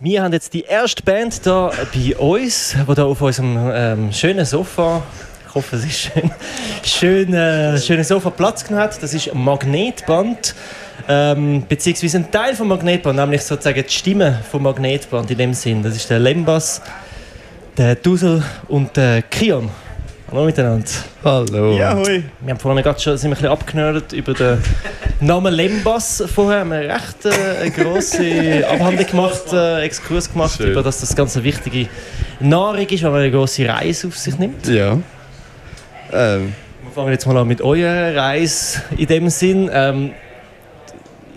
Wir haben jetzt die erste Band hier bei uns, die hier auf unserem ähm, schönen Sofa, ich hoffe es ist schön, schön äh, schönen Sofa Platz genommen hat. Das ist Magnetband, ähm, beziehungsweise ein Teil vom Magnetband, nämlich sozusagen die Stimme vom Magnetband in dem Sinn. Das ist der Lembas, der Dusel und der Kion. Hallo miteinander. Hallo. Ja, hoi. Wir haben vorhin gerade schon sind ein bisschen abgenördet über den Namen Lembas. Vorher haben wir eine recht äh, eine grosse Abhandlung gemacht, äh, Exkurs gemacht, Schön. über dass das ganz eine wichtige Nahrung ist, weil man eine grosse Reise auf sich nimmt. Ja. Ähm, Wir fangen jetzt mal an mit eurer Reise in dem Sinn. Ähm,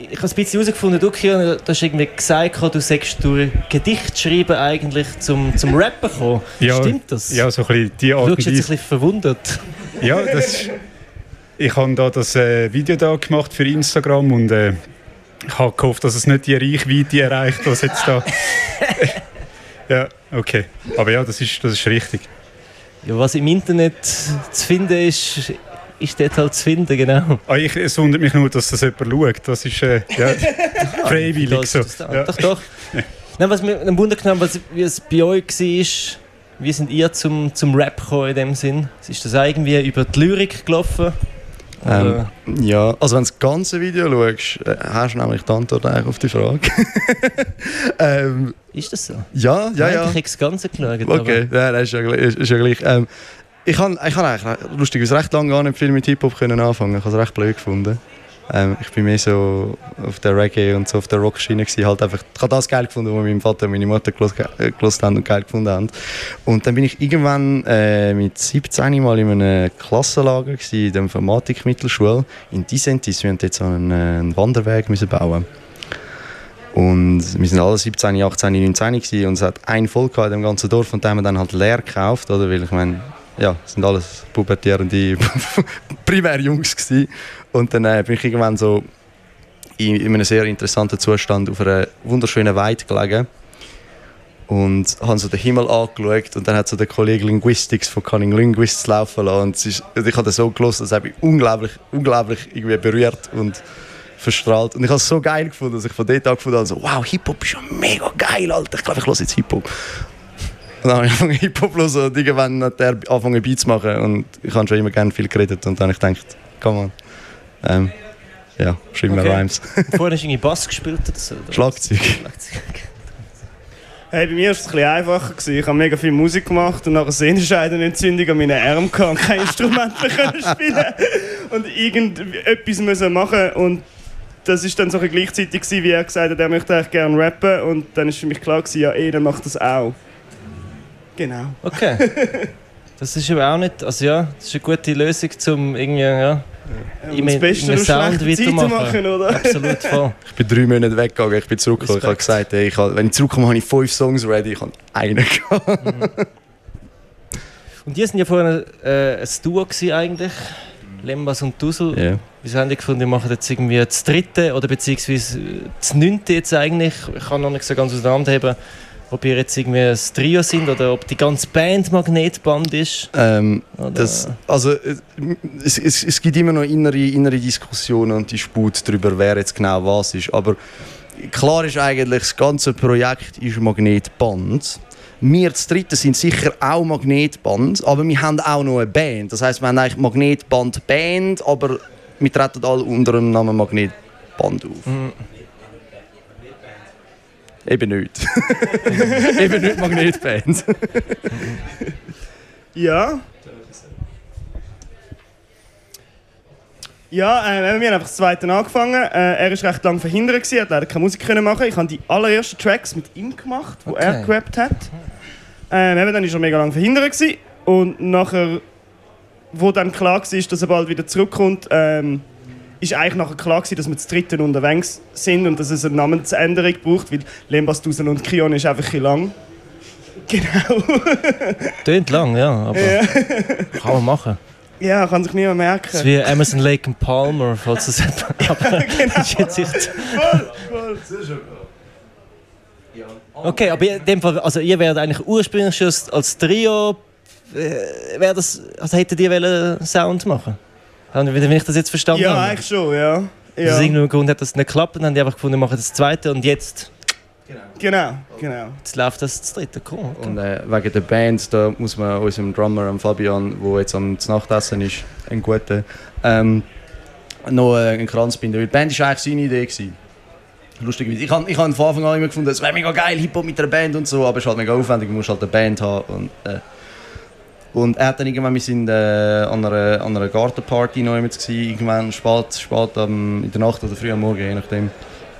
ich habe ein bisschen herausgefunden, du, Kian, du hast irgendwie gesagt, du sagst durch Gedicht schreiben eigentlich zum, zum Rappen gekommen. Ja, Stimmt das? Ja, so ein bisschen die Du Art schaust und jetzt ein bisschen verwundert. Ja, das, ich habe da das äh, Video da gemacht für Instagram und äh, ich habe gehofft, dass es nicht die Reichweite erreicht, was jetzt da. ja, okay. Aber ja, das ist, das ist richtig. Ja, was im Internet zu finden ist, ist dort halt zu finden, genau. Ah, ich, es wundert mich nur, dass das jemand schaut. Das ist äh, ja, freiwillig Das so. ist das Ja. Doch, doch. Nein, was mir am Wunder genommen was, wie es bei euch war, wie sind ihr zum, zum Rap gekommen in dem Sinn? Ist das irgendwie über die Lyrik gelaufen? ähm, ja, also wenn du das ganze Video schaust, äh, hast du nämlich die Antwort eigentlich auf die Frage. ähm, ist das so? ja, ja, Nein, ja. Ich habe das Ganze geschaut. Okay, ja, das ist ja, gleich- ist, ist ja gleich. Ähm, ich habe ich hab eigentlich lustigerweise recht lange gar nicht viel mit Hip-Hop anfangen. Ich habe es recht blöd gefunden. Ähm, ich bin mehr so auf der Reggae und so auf der Rock-Schiene gewesen. Halt ich habe das geil gefunden, was mein Vater und meine Mutter äh, gelost haben und geil gefunden haben. Und dann bin ich irgendwann äh, mit 17 mal in einem Klassenlager gewesen, in der Informatik-Mittelschule in Disentis. Wir haben jetzt so einen, äh, einen Wanderweg müssen bauen. Und wir sind alle 17, 18, 19 gewesen und es hat ein Volk in dem ganzen Dorf und den haben wir dann halt leer gekauft, oder? Weil ich meine, ja, sind alles pubertierende Primärjungs gewesen. Und dann äh, bin ich irgendwann so in, in einem sehr interessanten Zustand auf einer wunderschönen Weide gelegen und habe so den Himmel angeschaut und dann hat so der Kollege Linguistics von Cunning Linguists laufen lassen und, ist, und ich habe das so gelesen, das hat mich unglaublich, unglaublich irgendwie berührt und verstrahlt und ich habe es so geil gefunden, dass ich von dort an gefunden habe, so, wow, Hip-Hop ist ja mega geil, Alter, ich glaube, ich höre jetzt Hip-Hop. Dann habe ich angefangen Hip-Hop zu hören und irgendwann hat er angefangen Beats zu machen und ich habe schon immer gerne viel geredet und dann habe ich gedacht, come on, ähm, ja, schreib mir Okay. Rhymes. Vorhin hast du irgendwie Bass gespielt oder so? Oder? Schlagzeug. Schlagzeug. Hey, bei mir war es ein bisschen einfacher. Gewesen. Ich habe mega viel Musik gemacht und nach einer Sehnenscheidenentzündung an meinen gehabt und kein Instrument mehr können spielen und irgendetwas müssen machen und das ist dann so gleichzeitig gewesen, wie er gesagt hat, er möchte eigentlich gerne rappen und dann ist für mich klar gewesen, ja, eh, dann macht das auch. Genau. Okay. Das ist aber auch nicht, also ja, das ist eine gute Lösung, um irgendwie, ja, Um Im- das Beste im Sound schlechter Zeit zu weitermachen. machen, oder? absolut voll. Ich bin drei Monate weggegangen, ich bin zurückgekommen. Ich habe gesagt, ey, ich habe, wenn ich zurückkomme, habe ich fünf Songs ready. Ich habe einen gehabt. Und die sind ja vorhin äh, ein Duo gewesen eigentlich, Lembas und Dusel. Ja. Wieso haben die gefunden, die machen jetzt irgendwie das dritte oder beziehungsweise das neunte jetzt eigentlich? Ich kann noch nicht so ganz auseinanderheben, ob ihr jetzt irgendwie ein Trio sind oder ob die ganze Band Magnetband ist. Ähm, das, also, äh, es, es, es gibt immer noch innere, innere Diskussionen und Disput darüber, wer jetzt genau was ist. Aber klar ist eigentlich, das ganze Projekt ist Magnetband. Wir zu dritten sind sicher auch Magnetband, aber wir haben auch noch eine Band. Das heißt, wir haben eigentlich Magnetband Band, aber wir treten alle unter dem Namen Magnetband auf. Mhm. Eben nicht. Eben nicht Magnetband. Ja. Ja, äh, wir haben einfach das zweite angefangen. Äh, er war recht lange verhindert, gewesen, er hat leider keine Musik können machen. Ich habe die allerersten Tracks mit ihm gemacht, wo Okay. er gerappt hat. Äh, eben, dann war er mega lange verhindert. Gewesen. Und nachher, wo dann klar war, dass er bald wieder zurückkommt, ähm, ist eigentlich nachher klar gewesen, dass wir zu dritten unterwegs sind und dass es eine Namensänderung braucht, weil Lembas, Dusen und Kion ist einfach ein lang. Genau. Tönt lang, ja, aber kann man machen. Ja, kann sich niemand merken. Das ist wie Emerson Lake and Palmer, falls das aber genau. ist jetzt nicht. Voll, voll. Okay, aber in dem Fall, also ihr wärt eigentlich ursprünglich schon als- Trio, äh, wär das, also hättet ihr wollen Sound machen? Haben- Wenn ich das jetzt verstanden Ja, habe. eigentlich schon, ja. Aus ja. irgendeinem Grund hat das nicht geklappt und dann haben die einfach gefunden, wir machen das zweite und jetzt Genau, genau. Jetzt läuft das das dritte. Okay. Und äh, wegen der Band, da muss man unserem Drummer, am Fabian, der jetzt am Nachtessen ist, ein guter, ähm, noch äh, einen Kranz binden. Weil die Band war eigentlich seine Idee. Gewesen. Lustigerweise. Ich habe ich hab von Anfang an immer gefunden, es wäre mega geil, Hip-Hop mit einer Band und so, aber es ist halt mega aufwendig, du musst halt eine Band haben. Und, äh, und er hat dann irgendwann, wir sind äh, an, einer, an einer Gartenparty noch mit irgendwann spät, spät am, in der Nacht oder früh am Morgen, je nachdem.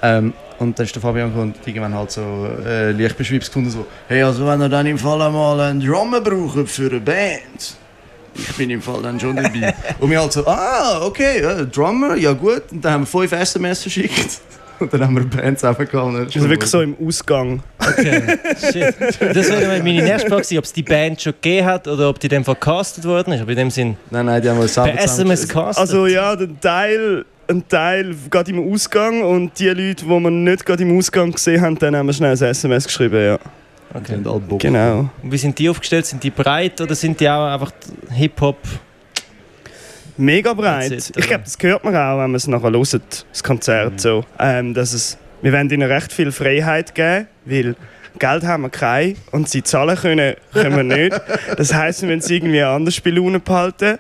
Ähm, und dann ist der Fabian gekommen und irgendwann halt so äh, leicht beschwipst gefunden, so, hey, also wenn ihr dann im Fall einmal einen Drummer braucht für eine Band, ich bin im Fall dann schon dabei. und wir halt so, ah, okay, äh, Drummer, ja gut. Und dann haben wir fünf SMS verschickt. Und dann haben wir Bands zusammengehalten. Also wirklich so im Ausgang. Okay, shit. Das wäre meine nächste Frage ob es die Band schon gegeben hat oder ob die dem vercastet worden ist. Aber in dem Sinn, Nein, nein, die haben wir selber per SMS castet. Also ja, der Teil, ein Teil geht im Ausgang und die Leute, die wir nicht gerade im Ausgang gesehen haben, dann haben wir schnell ein SMS geschrieben, ja. okay. Und alle Bock. Genau. Und wie sind die aufgestellt? Sind die breit oder sind die auch einfach Hip-Hop? Mega breit. It, ich glaube, das hört man auch, wenn man es nachher hört, das Konzert. So. Ähm, dass es, wir wollen ihnen recht viel Freiheit geben, weil Geld haben wir kein und sie zahlen können, können wir nicht. Das heisst, wir müssen sie irgendwie anders bei Laune behalten.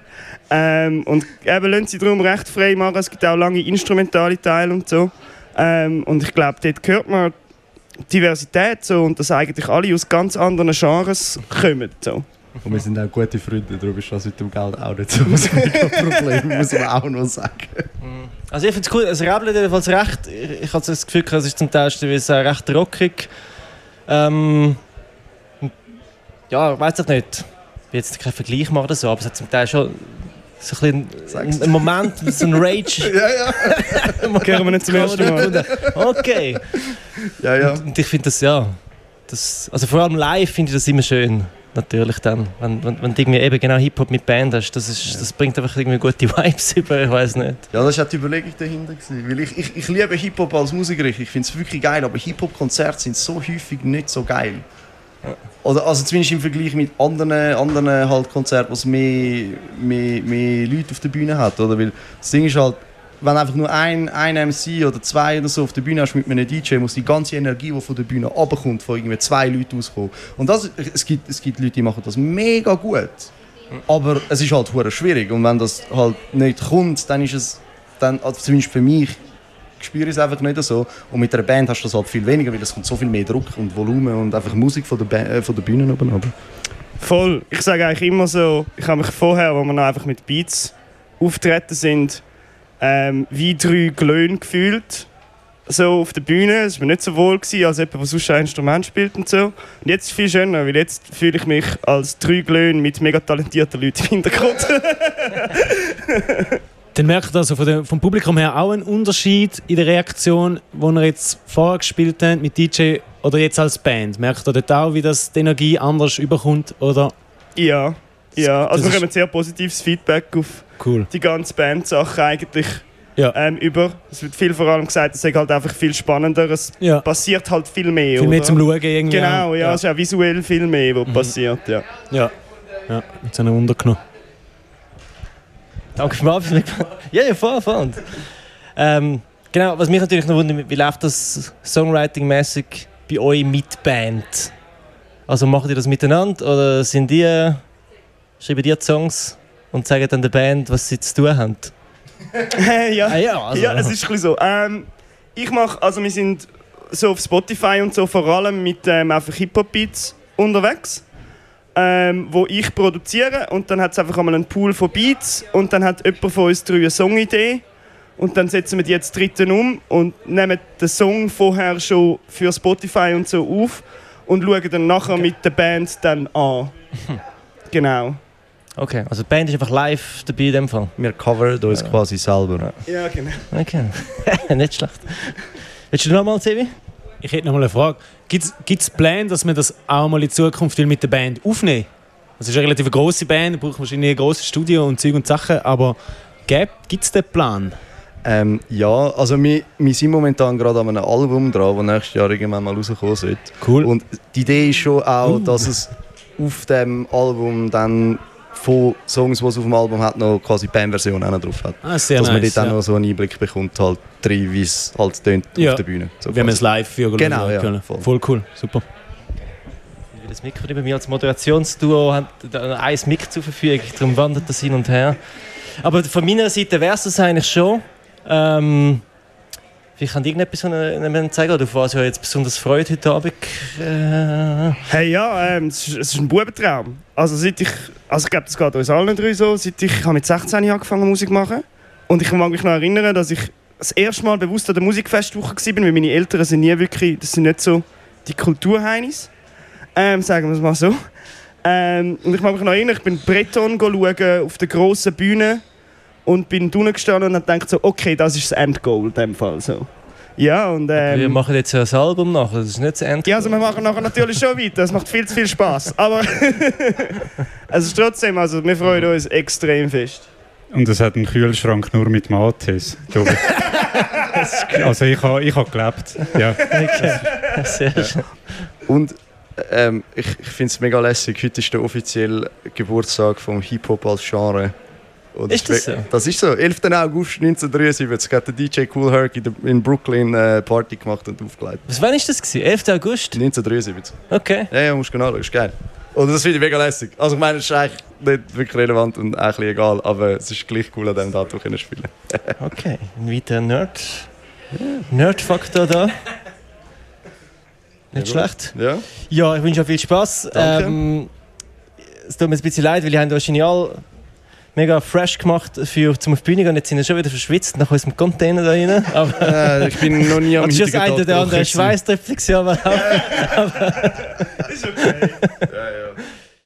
Ähm, und eben lassen sie darum recht frei machen. Es gibt auch lange instrumentale Teile und so. Ähm, und ich glaube, dort hört man Diversität so, und dass eigentlich alle aus ganz anderen Genres kommen. So. Und wir sind auch gute Freunde, darum ist das mit dem Geld auch nicht so ein Problem, muss man auch noch sagen. Also ich finde es cool, es rappelt jedenfalls recht, ich, ich habe das Gefühl, es ist zum Teil teilweise recht rockig. Ähm, ja, ich weiß auch nicht, ich will jetzt keinen Vergleich machen oder so, aber es hat zum Teil schon so ein, bisschen ein, ein Moment, so ein Rage. Ja, ja. Hören wir nicht zum ersten Mal. Okay. Ja, ja. Und ich finde das, ja, das, also vor allem live finde ich das immer schön. Natürlich dann, wenn, wenn, wenn du irgendwie eben genau Hip-Hop mit Band hast, das, ist, das bringt einfach irgendwie gute Vibes über, ich weiß nicht. Ja, das war auch die Überlegung dahinter. Gewesen. Weil ich, ich, ich liebe Hip-Hop als Musiker, ich finde es wirklich geil, aber Hip-Hop-Konzerte sind so häufig nicht so geil. Oder also zumindest im Vergleich mit anderen, anderen halt Konzerten, wo es mehr, mehr, mehr Leute auf der Bühne hat. Oder? Weil das Ding ist halt, wenn einfach nur ein, ein MC oder zwei oder so auf der Bühne hast mit einem DJ, muss die ganze Energie, die von der Bühne runterkommt, von irgendwie zwei Leuten auskommen. Und das, es, gibt, es gibt Leute, die machen das mega gut. Aber es ist halt schwierig. Und wenn das halt nicht kommt, dann ist es, dann, also zumindest für mich, spüre ich es einfach nicht so. Und mit einer Band hast du das halt viel weniger, weil es kommt so viel mehr Druck und Volumen und einfach Musik von der, ba äh, von der Bühne oben runter. Voll. Ich sage eigentlich immer so, ich habe mich vorher, wo wir noch einfach mit Beats auftreten sind, ähm, wie drei Glöhn gefühlt. So auf der Bühne. Es war mir nicht so wohl, gewesen, als jemand, der sonst ein Instrument spielt und so. Und jetzt ist es viel schöner, weil jetzt fühle ich mich als drei Glöhn mit mega talentierten Leuten im Hintergrund. Dann merkt ihr also von der, vom Publikum her auch einen Unterschied in der Reaktion, wo ihr jetzt vorher gespielt habt mit DJ oder jetzt als Band. Merkt ihr dort auch, wie das die Energie anders überkommt? Oder ja. Ja, also Das wir bekommen sehr positives Feedback auf cool? die ganze Band-Sache eigentlich Ja. ähm, über. Es wird viel vor allem gesagt, es ist halt einfach viel spannender. Es Ja. passiert halt viel mehr. Viel mehr oder? zum Schauen irgendwie. Genau, auch. ja, es ist auch visuell viel mehr, was passiert. Ja. Ja. Ja, jetzt haben wir untergenommen. Danke für den Ja, ja, voll, voll. Ähm, genau, was mich natürlich noch wundert, wie läuft das Songwriting-mäßig bei euch mit Band? Also macht ihr das miteinander oder sind die, schreiben die die Songs und sagen dann der Band, was sie zu tun haben? ja. Ah ja, also. ja, es ist ein so. Ähm, ich mache, also wir sind so auf Spotify und so vor allem mit ähm, einfach Hip-Hop-Beats unterwegs, ähm, wo ich produziere und dann hat es einfach einmal einen Pool von Beats und dann hat jemand von uns drei eine Songidee und dann setzen wir die jetzt dritten um und nehmen den Song vorher schon für Spotify und so auf und schauen dann nachher mit der Band dann an. genau. Okay, also die Band ist einfach live dabei in dem Fall. Wir covern uns quasi selber. Ja, genau. Okay, nicht schlecht. Willst du noch mal, Sevi? Ich hätte noch mal eine Frage. Gibt es Pläne, dass wir das auch mal in Zukunft will mit der Band aufnehmen? Das ist eine relativ große Band, braucht wahrscheinlich ein grosses Studio und Zeug und Sachen, aber gibt es den Plan? Ähm, ja, also wir, wir sind momentan gerade an einem Album dran, das nächstes Jahr irgendwann mal rauskommen sollte. Cool. Und die Idee ist schon auch, Uh. dass es auf dem Album dann von Songs, die es auf dem Album hat, noch quasi Band-Version auch noch drauf hat. Ah, sehr Dass man nice. dort auch ja. noch so einen Einblick bekommt, halt drin, wie es halt tönt Ja. auf der Bühne. So Wenn man es live für Genau, ja, können. voll. Voll cool, super. Das Mikro bei mir als Moderationsduo hat da ein Mic zur Verfügung, darum wandert das hin und her. Aber von meiner Seite wäre es das eigentlich schon. Ähm, vielleicht kann irgendetwas noch zeigen, oder auf was ihr jetzt besonders freut heute Abend. Äh, Hey, ja, ähm, es, ist, es ist ein Bubentraum. Also, seit ich, also ich glaube, das geht uns allen drei so. Seit ich, ich habe mit 16 Jahren angefangen Musik zu machen. Und ich mag mich noch erinnern, dass ich das erste Mal bewusst an der Musikfestwoche war, weil meine Eltern sind nie wirklich, das sind nicht so die Kulturheinis. Ähm, sagen wir es mal so. Ähm, und ich mag mich noch erinnern, ich bin Breton auf der grossen Bühne und bin drinnen gestanden und habe gedacht so, okay, das ist das Endgoal in dem Fall so. Ja, und wir ähm, machen jetzt ein Album nach, das ist nicht das Ende. ja, also wir machen nachher natürlich schon weiter. Es macht viel zu viel Spaß. Aber es ist trotzdem, also wir freuen uns extrem fest. Und es hat einen Kühlschrank nur mit Mates. glaube ich. also ich habe ich ha gelebt. Ja. Okay. Sehr schön. Und ähm, ich, ich finde es mega lässig. Heute ist der offizielle Geburtstag vom Hip-Hop als Genre. Und Ist das so? Das ist so. 11. August 1973 hat der DJ Cool Herc in, Brooklyn äh, Party gemacht und aufgelegt. Was wann ist das? Gewesen? 11. August? 1973. Okay. Ja, ja, musst du genau schauen. Ist geil. Und das finde ich mega lässig. Also ich meine, es ist eigentlich nicht wirklich relevant und auch ein bisschen egal, aber es ist gleich cool, an diesem Datum können spielen. Okay, ein weiterer Nerd. Nerd-Faktor da. Nicht Jawohl. schlecht. Ja? Ja, ich wünsche euch viel Spaß. Danke. Ähm, es tut mir ein bisschen leid, weil ich habe euch genial mega fresh gemacht für zum auf die Bühne gehen. Jetzt sind wir schon wieder verschwitzt nach unserem Container da rein. Aber ich bin noch nie am es ist heutigen das eine oder andere. Schweißtröpfchen, aber auch Ist okay. Ja, ja.